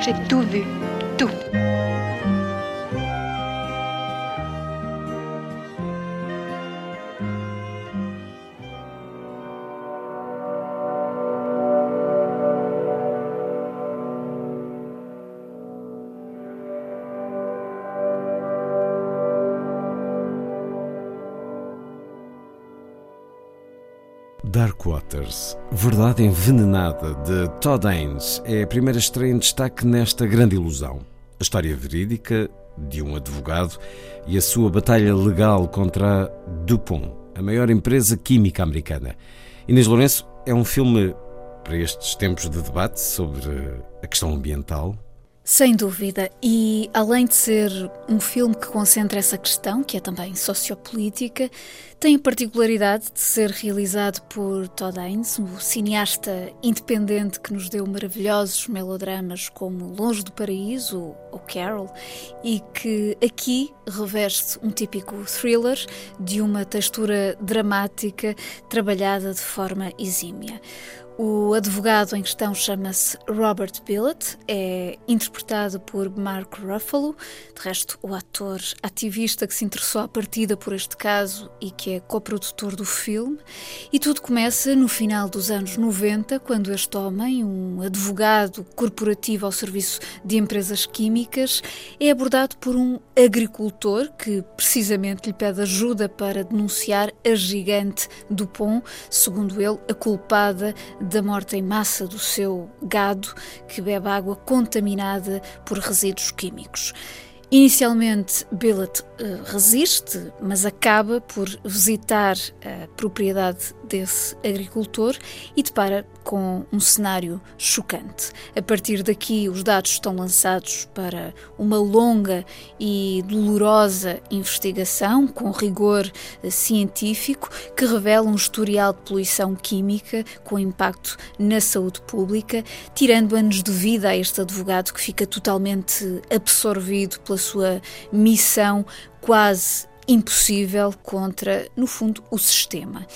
J'ai tout vu. Tout. Dark Waters, Verdade Envenenada, de Todd Haynes, é a primeira estreia em destaque nesta grande ilusão. A história verídica de um advogado e a sua batalha legal contra a DuPont, a maior empresa química americana. Inês Lourenço é um filme para estes tempos de debate sobre a questão ambiental, Sem dúvida, e além de ser um filme que concentra essa questão, que é também sociopolítica, tem a particularidade de ser realizado por Todd Haynes, um cineasta independente que nos deu maravilhosos melodramas como Longe do Paraíso ou Carol, e que aqui reveste um típico thriller de uma textura dramática trabalhada de forma exímia. O advogado em questão chama-se Robert Billett, é interpretado por Mark Ruffalo, de resto, o ator ativista que se interessou à partida por este caso e que é coprodutor do filme. E tudo começa no final dos anos 90, quando este homem, um advogado corporativo ao serviço de empresas químicas, é abordado por um agricultor que precisamente lhe pede ajuda para denunciar a gigante Dupont, segundo ele, a culpada da morte em massa do seu gado que bebe água contaminada por resíduos químicos. Inicialmente, Billet uh, resiste, mas acaba por visitar a propriedade desse agricultor e depara com um cenário chocante. A partir daqui, os dados estão lançados para uma longa e dolorosa investigação com rigor uh, científico que revela um historial de poluição química com impacto na saúde pública, tirando anos de vida a este advogado que fica totalmente absorvido pela sua missão quase impossível contra, no fundo, o sistema.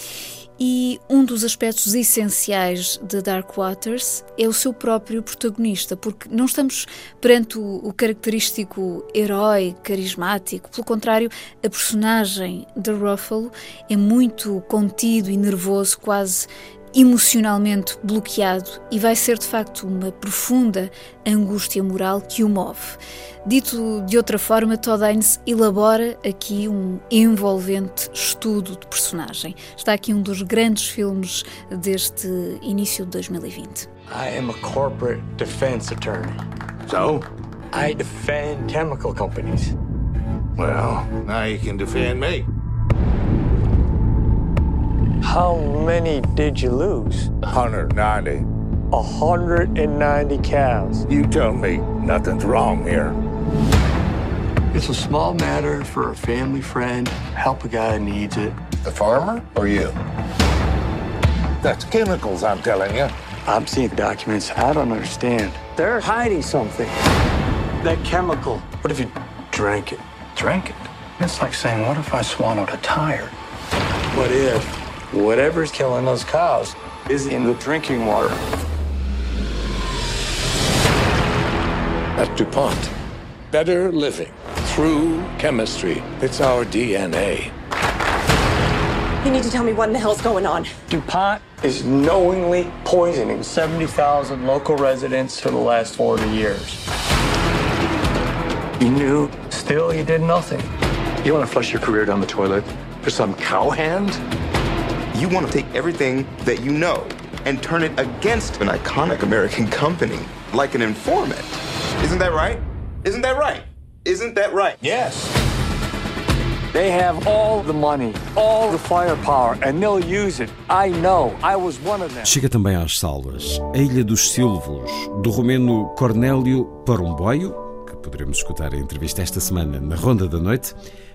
E um dos aspectos essenciais de Dark Waters é o seu próprio protagonista, porque não estamos perante o, o característico herói carismático, pelo contrário, a personagem de Ruffalo é muito contido e nervoso, quase emocionalmente bloqueado e vai ser de facto uma profunda angústia moral que o move. Dito de outra forma, Todd Haynes elabora aqui um envolvente estudo de personagem. Está aqui um dos grandes filmes deste início de 2020. I am a corporate defense attorney. So? I defend chemical companies. Well, now you can defend me. How many did you lose? 190. 190 cows. You tell me nothing's wrong here. It's a small matter for a family friend. Help a guy who needs it. The farmer or you? That's chemicals, I'm telling you. I'm seeing documents I don't understand. They're hiding something. That chemical. What if you drank it? Drank it. It's like saying, what if I swallowed a tire? What if whatever's killing those cows is in the drinking water? At DuPont. Better living through chemistry. It's our DNA. You need to tell me what in the hell's going on. DuPont is knowingly poisoning 70,000 local residents for the last 40 years. You knew, still you did nothing. You want to flush your career down the toilet for some cowhand? You want to take everything that you know and turn it against an iconic American company, like an informant. Isn't that right? Isn't that right? Isn't that right? Yes. They have all the money, all the firepower, and they'll use it. I know. I was one of them. Chega também às salas A Ilha dos Silvos, do romeno Cornélio Parumboio, que poderemos escutar a entrevista esta semana na Ronda da Noite,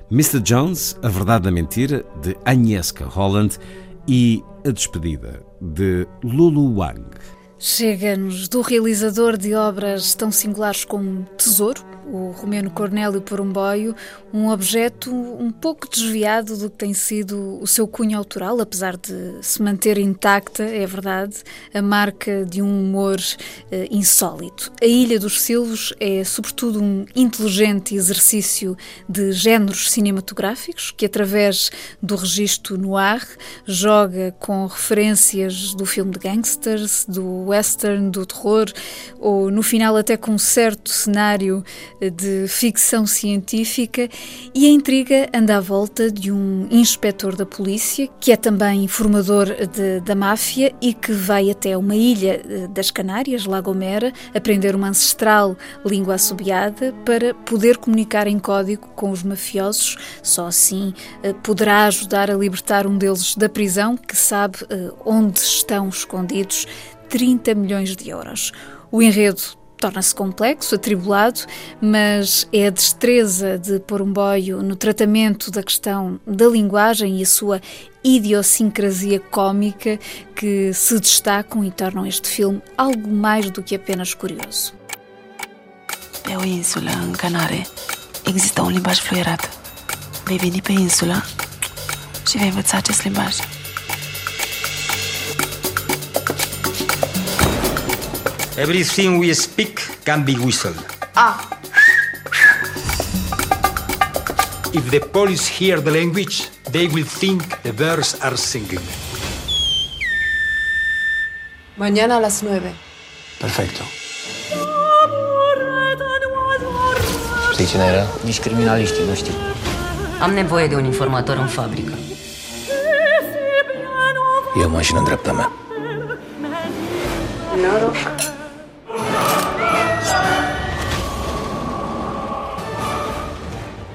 Mr. Jones, A Verdade da Mentira, de Agnieszka Holland, e A Despedida, de Lulu Wang. Chega-nos do realizador de obras tão singulares como Tesouro, o romeno Cornélio Porumboio, um objeto um pouco desviado do que tem sido o seu cunho autoral, apesar de se manter intacta, é verdade, a marca de um humor uh, insólito. A Ilha dos Silvos é, sobretudo, um inteligente exercício de géneros cinematográficos que, através do registro noir, joga com referências do filme de gangsters, do western, do terror, ou no final até com um certo cenário de ficção científica e a intriga anda à volta de um inspetor da polícia que é também informador de, da máfia e que vai até uma ilha eh, das Canárias, La Gomera, aprender uma ancestral língua assobiada para poder comunicar em código com os mafiosos. Só assim eh, poderá ajudar a libertar um deles da prisão que sabe eh, onde estão escondidos 30 milhões de euros. O enredo torna-se complexo, atribulado, mas é a destreza de Porumboio no tratamento da questão da linguagem e a sua idiosincrasia cômica que se destacam e tornam este filme algo mais do que apenas curioso. Pe o insulă, în Canare, există un limbaj fluierat. Vei veni pe insulă și vei învăța acest limbaj. Everything we speak can be whistled. Ah. If the police hear the language, they will think the birds are singing. Mañana a las nueve. Perfecto. Știi cine era? Nici criminaliștii nu știu. Am nevoie de un informator în fabrică. E o mașină în dreapta mea. Noroc.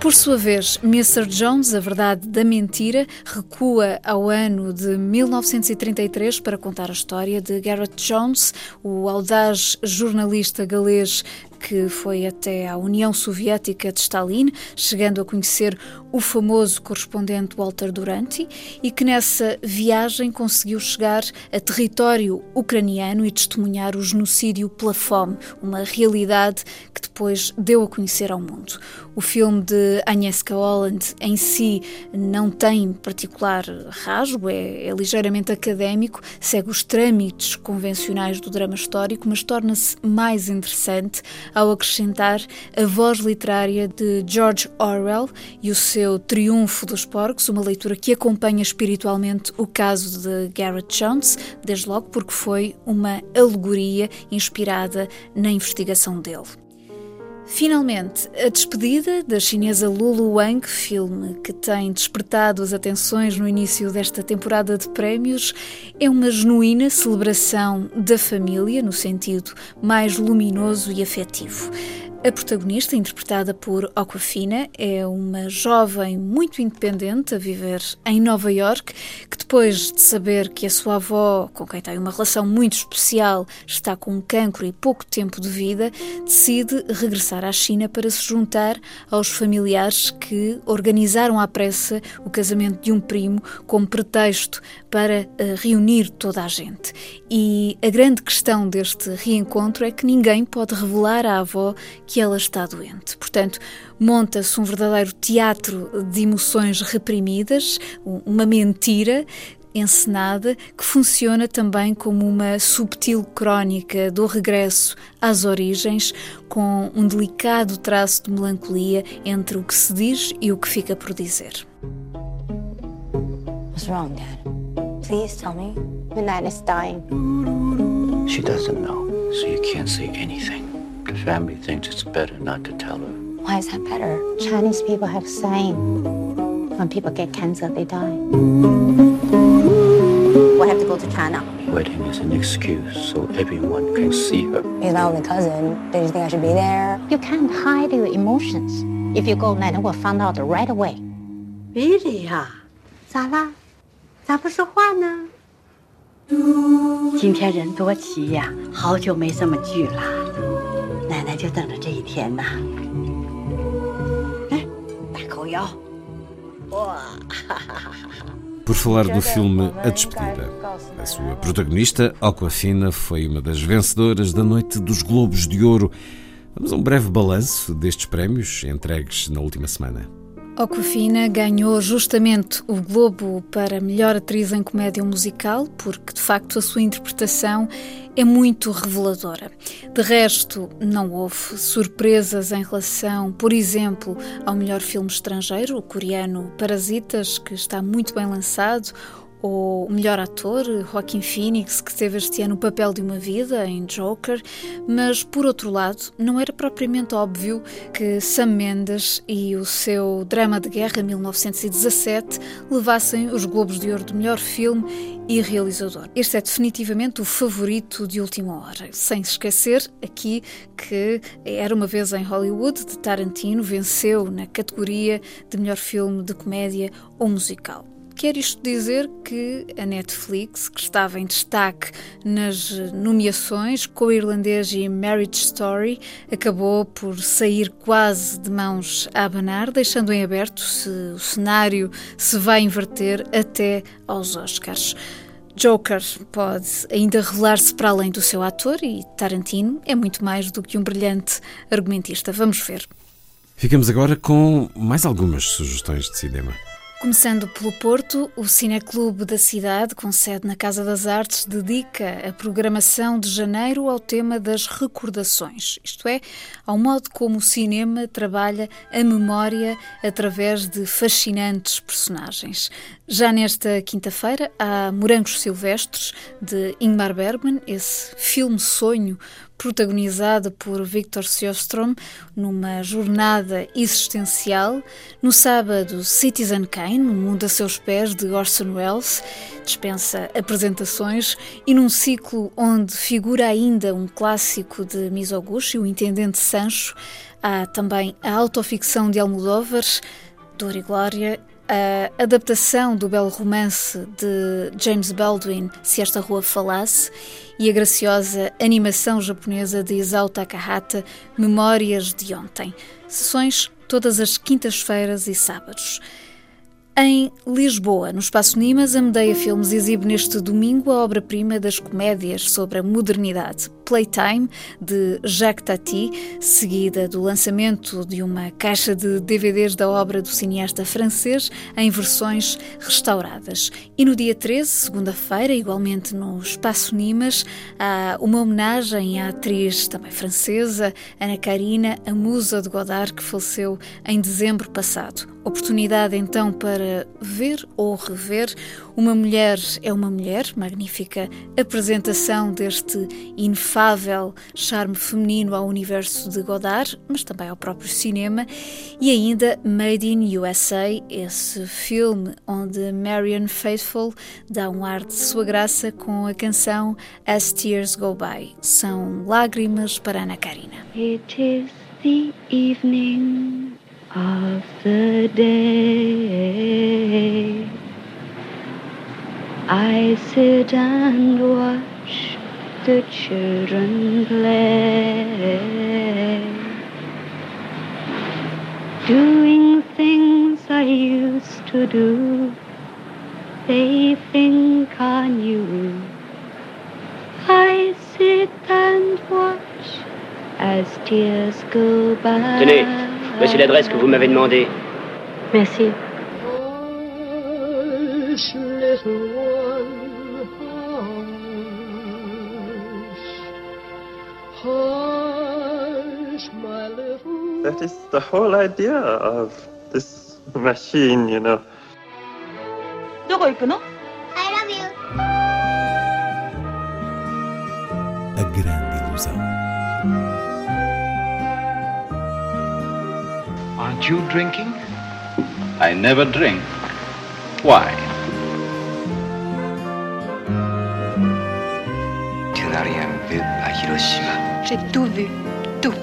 Por sua vez, Mr. Jones, A Verdade da Mentira, recua ao ano de 1933 para contar a história de Garrett Jones, o audaz jornalista galês que foi até à União Soviética de Stalin, chegando a conhecer o famoso correspondente Walter Duranty, e que nessa viagem conseguiu chegar a território ucraniano e testemunhar o genocídio pela fome, uma realidade que depois deu a conhecer ao mundo. O filme de Agnieszka Holland em si não tem particular rasgo, é, é ligeiramente académico, segue os trâmites convencionais do drama histórico, mas torna-se mais interessante ao acrescentar a voz literária de George Orwell e o seu Triunfo dos Porcos, uma leitura que acompanha espiritualmente o caso de Garrett Jones, desde logo porque foi uma alegoria inspirada na investigação dele. Finalmente, a despedida da chinesa Lulu Wang, filme que tem despertado as atenções no início desta temporada de prémios, é uma genuína celebração da família, no sentido mais luminoso e afetivo. A protagonista, interpretada por Aquafina, é uma jovem muito independente a viver em Nova York, que depois de saber que a sua avó, com quem tem uma relação muito especial, está com um cancro e pouco tempo de vida, decide regressar à China para se juntar aos familiares que organizaram à pressa o casamento de um primo como pretexto para uh, reunir toda a gente. E a grande questão deste reencontro é que ninguém pode revelar à avó que ela está doente. Portanto, monta-se um verdadeiro teatro de emoções reprimidas, uma mentira encenada que funciona também como uma subtil crónica do regresso às origens, com um delicado traço de melancolia entre o que se diz e o que fica por dizer. What's wrong, Dad? Please tell me. Is dying. She doesn't know, so you can't say anything. The family thinks it's better not to tell her. Why is that better? Chinese people have saying when people get cancer, they die. We have to go to China. Wedding is an excuse so everyone can see her. He's my only cousin. Do you think I should be there? You can't hide your emotions. If you go, Nana will find out right away. Billy 呀，咋啦？咋不说话呢？今天人多齐呀，好久没这么聚了， 奶奶就等着这一天呐。来，大口咬，哇！ Por falar do filme A Despedida, a sua protagonista, Aquafina, foi uma das vencedoras da noite dos Globos de Ouro. Vamos a um breve balanço destes prémios entregues na última semana. Aquafina ganhou justamente o Globo para melhor atriz em comédia musical, porque de facto a sua interpretação é muito reveladora. De resto, não houve surpresas em relação, por exemplo, ao melhor filme estrangeiro, o coreano Parasitas, que está muito bem lançado, ou o melhor ator, Joaquin Phoenix, que teve este ano o papel de uma vida em Joker, mas por outro lado, não era propriamente óbvio que Sam Mendes e o seu drama de guerra 1917 levassem os Globos de Ouro de melhor filme e realizador. Este é definitivamente o favorito de última hora, sem se esquecer aqui que Era uma vez em Hollywood de Tarantino venceu na categoria de melhor filme de comédia ou musical. Quer isto dizer que a Netflix, que estava em destaque nas nomeações com o irlandês e Marriage Story, acabou por sair quase de mãos a abanar, deixando em aberto se o cenário se vai inverter até aos Oscars. Joker pode ainda revelar-se para além do seu ator e Tarantino é muito mais do que um brilhante argumentista. Vamos ver. Ficamos agora com mais algumas sugestões de cinema. Começando pelo Porto, o Cineclube da cidade, com sede na Casa das Artes, dedica a programação de janeiro ao tema das recordações, isto é, ao modo como o cinema trabalha a memória através de fascinantes personagens. Já nesta quinta-feira há Morangos Silvestres, de Ingmar Bergman, esse filme-sonho protagonizado por Victor Sjöström numa jornada existencial. No sábado, Citizen Kane, no mundo a seus pés, de Orson Welles, dispensa apresentações e num ciclo onde figura ainda um clássico de Mizoguchi, o Intendente Sancho, há também a autoficção de Almodóvar, Dor e Glória a adaptação do belo romance de James Baldwin, Se Esta Rua Falasse, e a graciosa animação japonesa de Isao Takahata, Memórias de Ontem. Sessões todas as quintas-feiras e sábados. Em Lisboa, no Espaço Nimas, a Medeia Filmes exibe neste domingo a obra-prima das comédias sobre a modernidade, Playtime, de Jacques Tati, seguida do lançamento de uma caixa de DVDs da obra do cineasta francês em versões restauradas. E no dia 13, segunda-feira, igualmente no Espaço Nimas, há uma homenagem à atriz também francesa, Ana Karina, a musa de Godard, que faleceu em dezembro passado. Oportunidade então para ver ou rever Uma Mulher é uma Mulher, magnífica apresentação deste inefável charme feminino ao universo de Godard, mas também ao próprio cinema, e ainda Made in USA, esse filme onde Marion Faithfull dá um ar de sua graça com a canção As Tears Go By. São lágrimas para Ana Karina. It is the evening of the day. I sit and watch the children play, doing things I used to do. They think I knew. I sit and watch as tears go by. Tenez, voici l'adresse que vous m'avez demandée. Merci. That is the whole idea of this machine, you know. どこ行くの I love you. A grande ilusão. Aren't you drinking? I never drink. Why? Tu n'as rien vu à Hiroshima. J'ai tout vu. Tout.